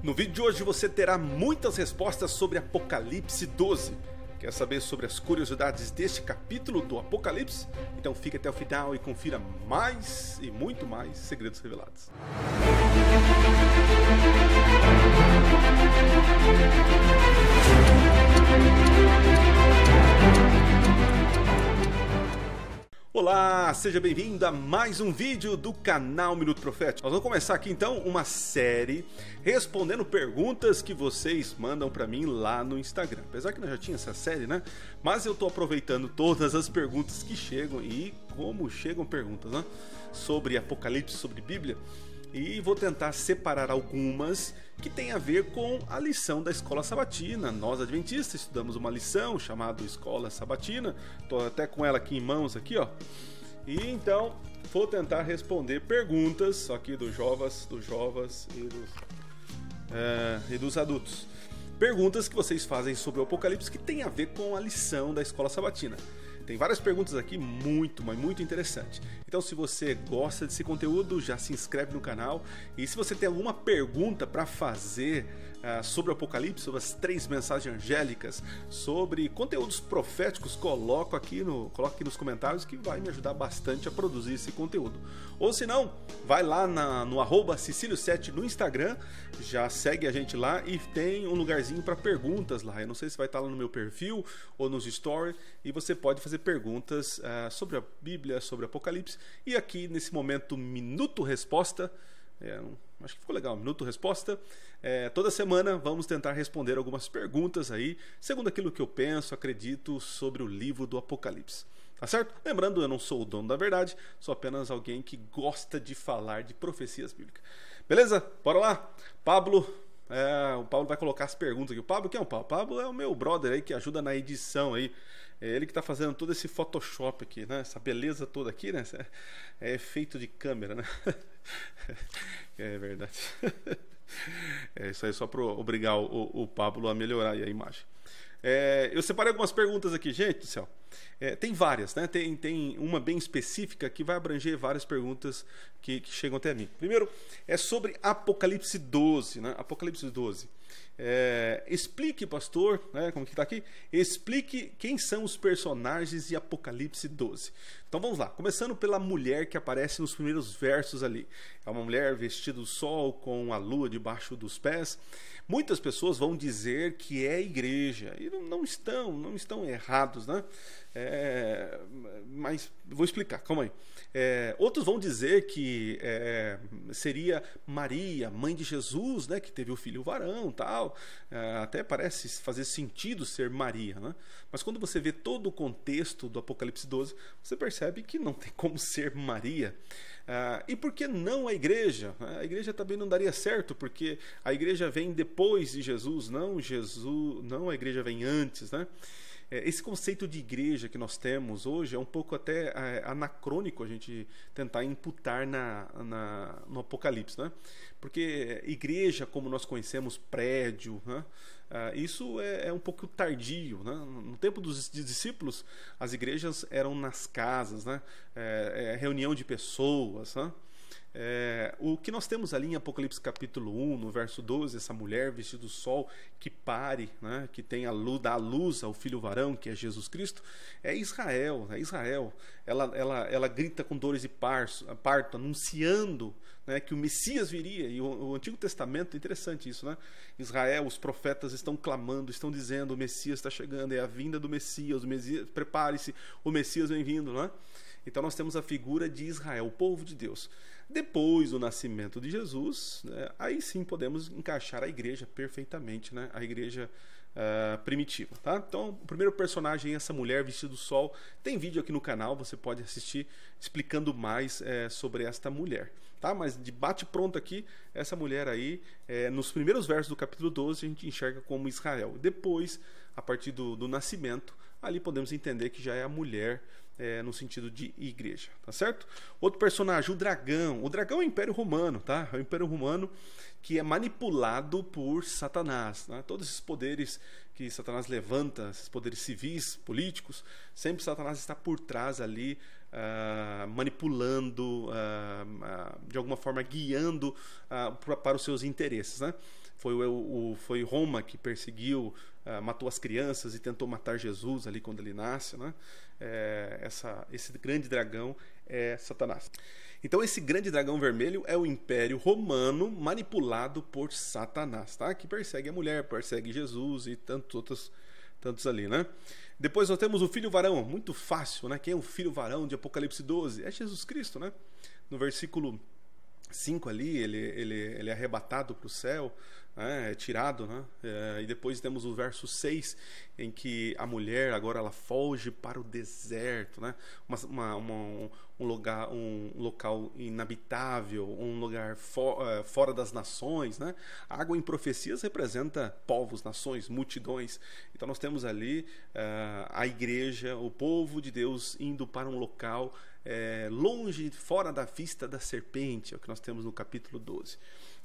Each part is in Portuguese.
No vídeo de hoje você terá muitas respostas sobre Apocalipse 12. Quer saber sobre as curiosidades deste capítulo do Apocalipse? Então fique até o final e confira mais e muito mais segredos revelados. Olá, seja bem-vindo a mais um vídeo do canal Minuto Profético. Nós vamos começar aqui então uma série respondendo perguntas que vocês mandam para mim lá no Instagram. Apesar que nós já tinha essa série, né? Mas eu tô aproveitando todas as perguntas que chegam e como chegam perguntas, né? Sobre Apocalipse, sobre Bíblia e vou tentar separar algumas que tem a ver com a lição da escola sabatina. Nós adventistas estudamos uma lição chamada Escola Sabatina. Estou até com ela aqui em mãos aqui, ó. E então vou tentar responder perguntas aqui dos jovens, dos jovens e dos, é, e dos adultos. Perguntas que vocês fazem sobre o Apocalipse que tem a ver com a lição da escola sabatina. Tem várias perguntas aqui muito, mas muito interessante. Então, se você gosta desse conteúdo, já se inscreve no canal. E se você tem alguma pergunta para fazer uh, sobre o Apocalipse, sobre as três mensagens angélicas, sobre conteúdos proféticos, coloco aqui no, coloco aqui nos comentários que vai me ajudar bastante a produzir esse conteúdo. Ou se não, vai lá na, no arroba Cecílio7 no Instagram, já segue a gente lá e tem um lugarzinho para perguntas lá. Eu não sei se vai estar lá no meu perfil ou nos stories e você pode fazer perguntas uh, sobre a Bíblia, sobre o Apocalipse e aqui nesse momento, Minuto Resposta. É, acho que ficou legal, Minuto Resposta. É, toda semana vamos tentar responder algumas perguntas aí, segundo aquilo que eu penso, acredito sobre o livro do Apocalipse. Tá certo? Lembrando, eu não sou o dono da verdade, sou apenas alguém que gosta de falar de profecias bíblicas. Beleza? Bora lá? Pablo, é, o Pablo vai colocar as perguntas aqui. O Pablo, quem é o Pablo? O Pablo é o meu brother aí que ajuda na edição aí. É ele que está fazendo todo esse Photoshop aqui, né? Essa beleza toda aqui, né? É efeito de câmera, né? É verdade. É isso aí só para obrigar o, o Pablo a melhorar a imagem. É, eu separei algumas perguntas aqui, gente do céu. É, tem várias, né? Tem, tem uma bem específica que vai abranger várias perguntas que, que chegam até mim. Primeiro é sobre Apocalipse 12, né? Apocalipse 12. É, explique, pastor, né, como que está aqui? Explique quem são os personagens de Apocalipse 12. Então vamos lá, começando pela mulher que aparece nos primeiros versos ali. É uma mulher vestida do sol com a lua debaixo dos pés. Muitas pessoas vão dizer que é igreja e não estão, não estão errados, né? É, mas vou explicar, calma aí. É, outros vão dizer que é, seria Maria, mãe de Jesus, né, que teve o filho varão, tal. É, até parece fazer sentido ser Maria, né? Mas quando você vê todo o contexto do Apocalipse 12, você percebe que não tem como ser Maria. Ah, e por que não a igreja? A igreja também não daria certo, porque a igreja vem depois de Jesus, não Jesus, não a igreja vem antes, né? É, esse conceito de igreja que nós temos hoje é um pouco até é, anacrônico a gente tentar imputar na, na, no Apocalipse, né? Porque igreja, como nós conhecemos, prédio, né? Uh, isso é, é, um pouco tardio. Né? No tempo dos discípulos, as igrejas eram nas casas, né? É, reunião de pessoas. Né? É, o que nós temos ali em Apocalipse capítulo 1, no verso 12, essa mulher vestida do sol que pare, né, que tem a luz, dá a luz ao filho varão, que é Jesus Cristo, é Israel, é Israel. Ela, ela, ela grita com dores de parto, anunciando né, que o Messias viria. E o, o, Antigo Testamento, interessante isso, né? Israel, os profetas estão clamando, estão dizendo: o Messias está chegando, é a vinda do Messias, Messias, prepare-se, o Messias vem vindo, né? Então nós temos a figura de Israel, o povo de Deus. Depois do nascimento de Jesus, né, aí sim podemos encaixar a igreja perfeitamente, né? A igreja uh, primitiva, tá? Então, o primeiro personagem é essa mulher vestida do sol. Tem vídeo aqui no canal, você pode assistir explicando mais é, sobre esta mulher, tá? Mas de bate pronto aqui, essa mulher aí, é, nos primeiros versos do capítulo 12, a gente enxerga como Israel. Depois, a partir do, do nascimento, ali podemos entender que já é a mulher é, no sentido de igreja, tá certo? Outro personagem, o dragão. O dragão é o Império Romano, tá? É o Império Romano que é manipulado por Satanás. Né? Todos esses poderes que Satanás levanta, esses poderes civis, políticos, sempre Satanás está por trás ali uh, manipulando, uh, de alguma forma guiando para os seus interesses. Né? Foi, o, o, foi Roma que perseguiu, matou as crianças e tentou matar Jesus ali quando ele nasce. Né? É, essa, esse grande dragão é Satanás. Então esse grande dragão vermelho é o Império Romano manipulado por Satanás, tá? Que persegue a mulher, persegue Jesus e tantos outros tantos ali, né? Depois nós temos o filho varão, muito fácil, né? Quem é o filho varão de Apocalipse 12? É Jesus Cristo, né? No versículo 5 ali, ele, ele, ele é arrebatado para o céu, né? é tirado, né? É, e depois temos o verso 6, em que a mulher agora ela foge para o deserto, né? Uma, uma, uma, um, lugar, um local inabitável, um lugar uh, fora das nações, né? A água em profecias representa povos, nações, multidões. Então nós temos ali uh, a igreja, o povo de Deus indo para um local é, longe, fora da vista da serpente, é o que nós temos no capítulo 12.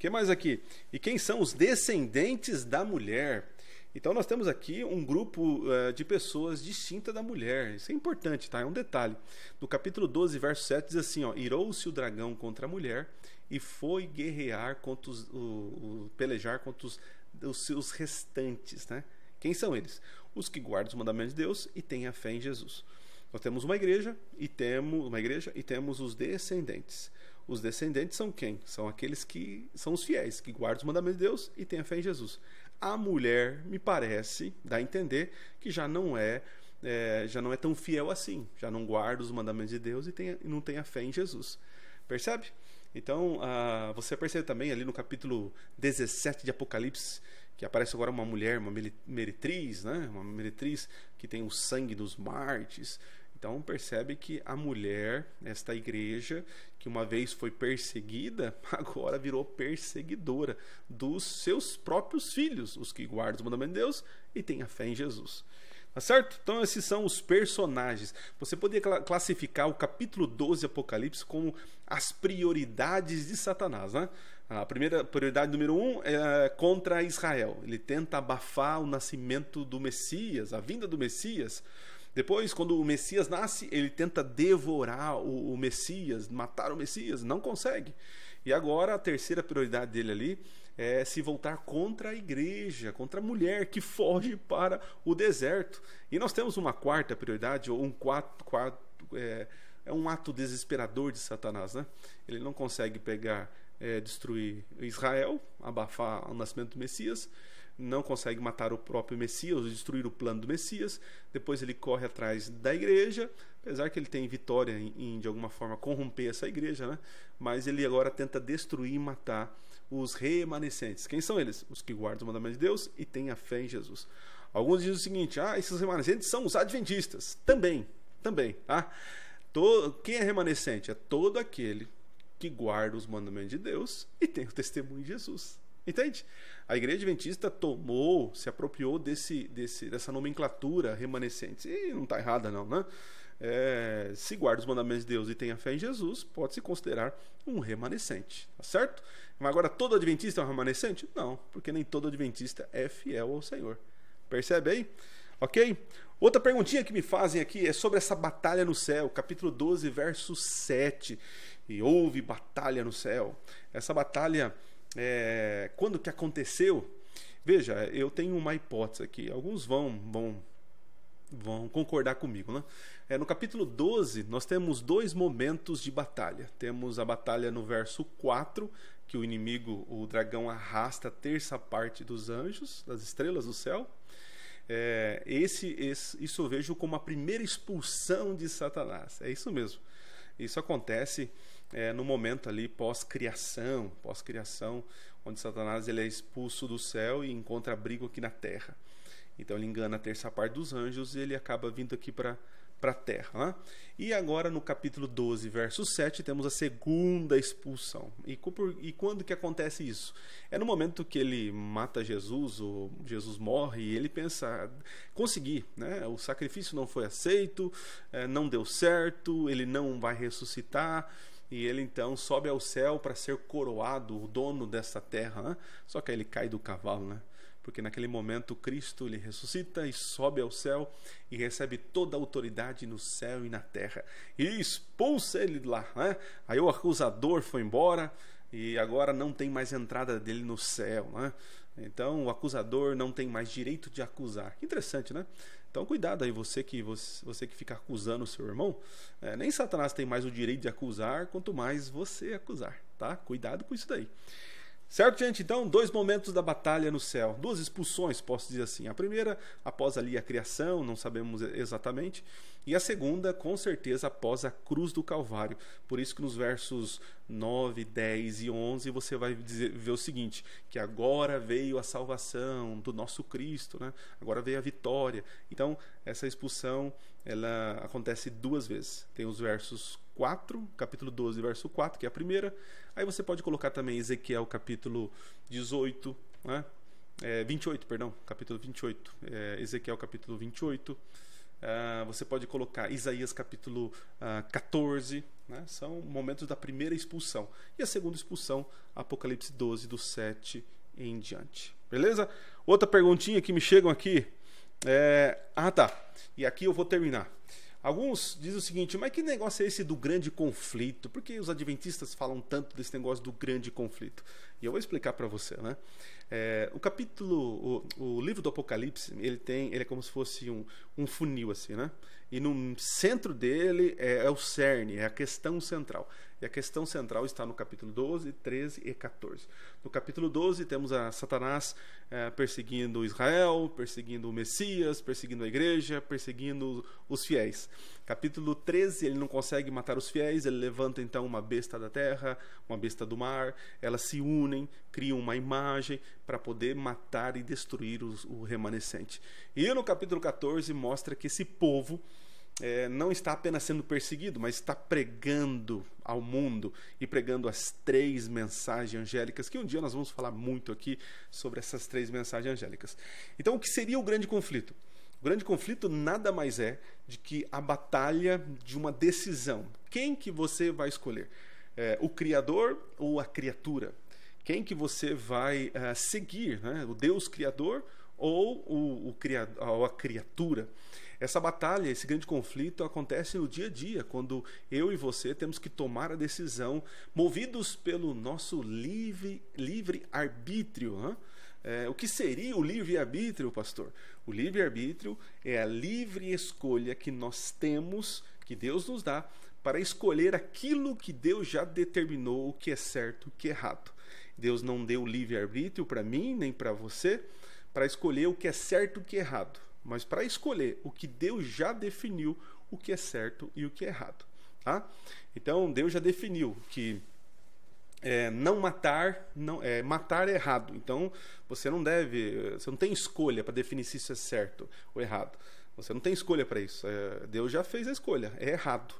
Que mais aqui? E quem são os descendentes da mulher? Então nós temos aqui um grupo uh, de pessoas distinta da mulher. Isso é importante, tá? É um detalhe. No capítulo 12, verso 7 diz assim, ó: "Irou-se o dragão contra a mulher e foi guerrear contra os, o, o, pelejar contra os, os seus restantes, né? Quem são eles? Os que guardam os mandamentos de Deus e têm a fé em Jesus. Nós temos uma igreja e temos uma igreja e temos os descendentes. Os descendentes são quem? São aqueles que são os fiéis, que guardam os mandamentos de Deus e têm a fé em Jesus. A mulher, me parece, dá a entender que já não é, é já não é tão fiel assim, já não guarda os mandamentos de Deus e tem, não tem a fé em Jesus. Percebe? Então, uh, você percebe também ali no capítulo 17 de Apocalipse, que aparece agora uma mulher, uma meretriz, né? uma meretriz que tem o sangue dos mártires, então percebe que a mulher, esta igreja, que uma vez foi perseguida, agora virou perseguidora dos seus próprios filhos, os que guardam os mandamentos de Deus e têm a fé em Jesus. Tá certo? Então esses são os personagens. Você poderia classificar o capítulo 12 de Apocalipse como as prioridades de Satanás, né? A primeira prioridade número um é contra Israel. Ele tenta abafar o nascimento do Messias, a vinda do Messias. Depois, quando o Messias nasce, ele tenta devorar o, o Messias, matar o Messias, não consegue. E agora a terceira prioridade dele ali é se voltar contra a igreja, contra a mulher que foge para o deserto. E nós temos uma quarta prioridade, ou um quarto, quarto é, é um ato desesperador de Satanás. Né? Ele não consegue pegar, é, destruir Israel, abafar o nascimento do Messias não consegue matar o próprio Messias, destruir o plano do Messias. Depois ele corre atrás da igreja, apesar que ele tem vitória em, de alguma forma corromper essa igreja, né? Mas ele agora tenta destruir e matar os remanescentes. Quem são eles? Os que guardam os mandamentos de Deus e têm a fé em Jesus. Alguns dizem o seguinte: ah, esses remanescentes são os adventistas. Também, também, tá? Todo, quem é remanescente? É todo aquele que guarda os mandamentos de Deus e tem o testemunho de Jesus. Entende? A igreja adventista tomou, se apropriou desse, desse, dessa nomenclatura remanescente. E não está errada, não, né? É, se guarda os mandamentos de Deus e tem a fé em Jesus, pode se considerar um remanescente, tá certo? Mas agora todo adventista é um remanescente? Não, porque nem todo adventista é fiel ao Senhor. Percebe aí? Ok? Outra perguntinha que me fazem aqui é sobre essa batalha no céu, capítulo 12, verso 7. E houve batalha no céu. Essa batalha é, quando que aconteceu? Veja, eu tenho uma hipótese aqui. Alguns vão vão vão concordar comigo, né? É, no capítulo 12, nós temos dois momentos de batalha. Temos a batalha no verso 4, que o inimigo, o dragão, arrasta a terça parte dos anjos, das estrelas do céu. É, esse, esse, isso eu vejo como a primeira expulsão de Satanás. É isso mesmo. Isso acontece é, no momento ali pós-criação, pós-criação, onde Satanás ele é expulso do céu e encontra abrigo aqui na terra. Então ele engana a terça parte dos anjos e ele acaba vindo aqui para para a terra. Né? E agora no capítulo 12, verso 7, temos a segunda expulsão. E, e, quando que acontece isso? É no momento que ele mata Jesus, ou Jesus morre, e ele pensa, consegui, né? o sacrifício não foi aceito, é, não deu certo, ele não vai ressuscitar, e ele então sobe ao céu para ser coroado, o dono dessa terra. Né? Só que aí ele cai do cavalo, né? Porque naquele momento Cristo ele ressuscita e sobe ao céu e recebe toda a autoridade no céu e na terra. E expulsa ele de lá. Né? Aí o acusador foi embora e agora não tem mais entrada dele no céu. Né? Então o acusador não tem mais direito de acusar. Interessante, né? Então cuidado aí, você que você, você que fica acusando o seu irmão. É, nem Satanás tem mais o direito de acusar, quanto mais você acusar, tá? Cuidado com isso daí. Certo, gente? Então, dois momentos da batalha no céu, duas expulsões, posso dizer assim. A primeira, após ali a criação, não sabemos exatamente, e a segunda, com certeza, após a cruz do Calvário. Por isso que nos versos 9, 10 e 11 você vai dizer, ver o seguinte: que agora veio a salvação do nosso Cristo, né? agora veio a vitória. Então, essa expulsão ela acontece duas vezes. Tem os versos 4, capítulo 12, verso 4, que é a primeira. Aí você pode colocar também Ezequiel, capítulo 18, né? É, 28, perdão, capítulo 28. É, Ezequiel, capítulo 28. Ah, você pode colocar Isaías capítulo uh, ah, 14, né? são momentos da primeira expulsão. E a segunda expulsão, Apocalipse 12, do 7 em diante. Beleza? Outra perguntinha que me chegam aqui. É... Ah, tá. E aqui eu vou terminar. Alguns dizem o seguinte, mas que negócio é esse do grande conflito? Por que os adventistas falam tanto desse negócio do grande conflito? E eu vou explicar para você, né? É, o capítulo, o, o, livro do Apocalipse, ele tem, ele é como se fosse um, um funil assim, né? E no centro dele é, é o cerne, é a questão central. E a questão central está no capítulo 12, 13 e 14. No capítulo 12 temos a Satanás é, perseguindo Israel, perseguindo o Messias, perseguindo a igreja, perseguindo os fiéis. Capítulo 13, ele não consegue matar os fiéis, ele levanta então uma besta da terra, uma besta do mar, elas se unem, criam uma imagem para poder matar e destruir os, o remanescente. E no capítulo 14 mostra que esse povo é, não está apenas sendo perseguido, mas está pregando ao mundo e pregando as três mensagens angélicas, que um dia nós vamos falar muito aqui sobre essas três mensagens angélicas. Então, o que seria o grande conflito? O grande conflito nada mais é de que a batalha de uma decisão. Quem que você vai escolher? É, o Criador ou a criatura? Quem que você vai uh, seguir? Né? O Deus Criador ou, o, o criado, ou a criatura? Essa batalha, esse grande conflito acontece no dia a dia, quando eu e você temos que tomar a decisão, movidos pelo nosso livre, livre arbítrio. Né? É, o que seria o livre-arbítrio, pastor? O livre-arbítrio é a livre escolha que nós temos, que Deus nos dá, para escolher aquilo que Deus já determinou o que é certo o que é errado. Deus não deu livre-arbítrio para mim nem para você para escolher o que é certo e o que é errado mas para escolher o que Deus já definiu o que é certo e o que é errado. Tá? Então Deus já definiu que é, não matar, não é, matar é errado. Então você não deve, você não tem escolha para definir se isso é certo ou errado. Você não tem escolha para isso. É, Deus já fez a escolha, é errado.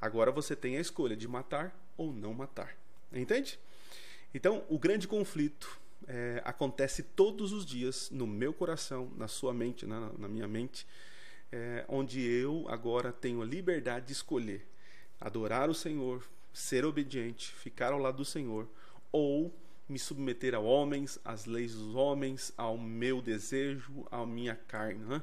Agora você tem a escolha de matar ou não matar. Entende? Então o grande conflito é, acontece todos os dias no meu coração, na sua mente, na, na minha mente, é, onde eu agora tenho a liberdade de escolher adorar o Senhor, ser obediente, ficar ao lado do Senhor, ou me submeter a homens, às leis dos homens, ao meu desejo, à minha carne. Né?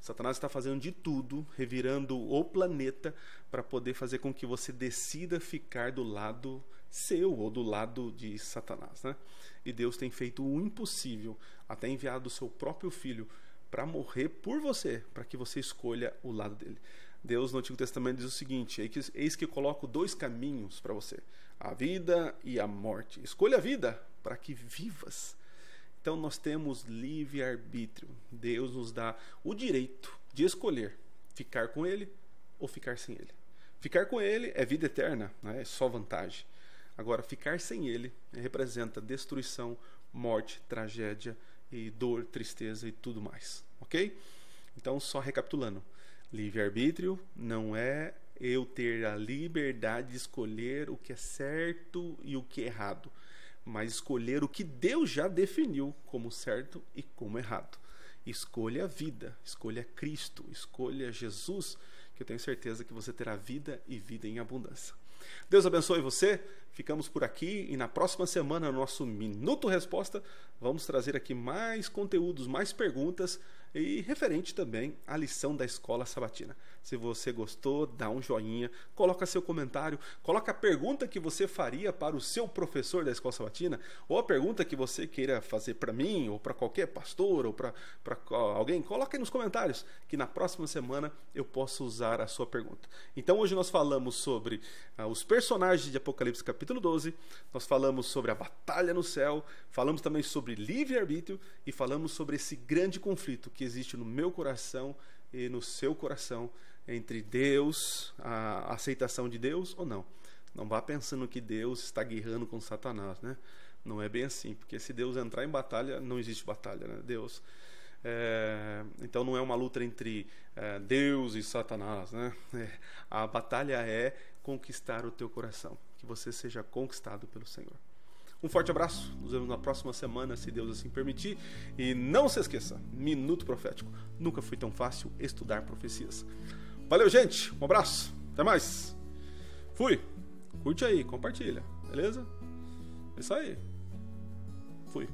Satanás está fazendo de tudo, revirando o planeta para poder fazer com que você decida ficar do lado seu ou do lado de Satanás. Né? E Deus tem feito o impossível, até enviado o seu próprio filho para morrer por você, para que você escolha o lado dele. Deus no Antigo Testamento diz o seguinte: Eis que coloco dois caminhos para você, a vida e a morte. Escolha a vida para que vivas. Então nós temos livre arbítrio. Deus nos dá o direito de escolher ficar com Ele ou ficar sem Ele. Ficar com Ele é vida eterna, né? é só vantagem. Agora, ficar sem ele representa destruição, morte, tragédia e dor, tristeza e tudo mais. Ok? Então, só recapitulando: livre-arbítrio não é eu ter a liberdade de escolher o que é certo e o que é errado, mas escolher o que Deus já definiu como certo e como errado. Escolha a vida, escolha Cristo, escolha Jesus, que eu tenho certeza que você terá vida e vida em abundância. Deus abençoe você. Ficamos por aqui e na próxima semana, no nosso Minuto Resposta, vamos trazer aqui mais conteúdos, mais perguntas e referente também à lição da escola sabatina. Se você gostou, dá um joinha, coloca seu comentário, coloca a pergunta que você faria para o seu professor da escola sabatina, ou a pergunta que você queira fazer para mim, ou para qualquer pastor, ou para alguém, coloca aí nos comentários, que na próxima semana eu posso usar a sua pergunta. Então hoje nós falamos sobre ah, os personagens de Apocalipse capítulo 12, nós falamos sobre a batalha no céu, falamos também sobre livre-arbítrio e falamos sobre esse grande conflito que existe no meu coração e no seu coração entre Deus, a aceitação de Deus ou não. Não vá pensando que Deus está guerrando com Satanás, né? Não é bem assim, porque se Deus entrar em batalha, não existe batalha, né? Deus. É, então não é uma luta entre é, Deus e Satanás, né? É, a batalha é conquistar o teu coração, que você seja conquistado pelo Senhor. Um forte abraço, nos vemos na próxima semana, se Deus assim permitir. E não se esqueça, Minuto Profético. Nunca foi tão fácil estudar profecias. Valeu, gente. Um abraço. Até mais. Fui. Curte aí, compartilha. Beleza? É isso aí. Fui.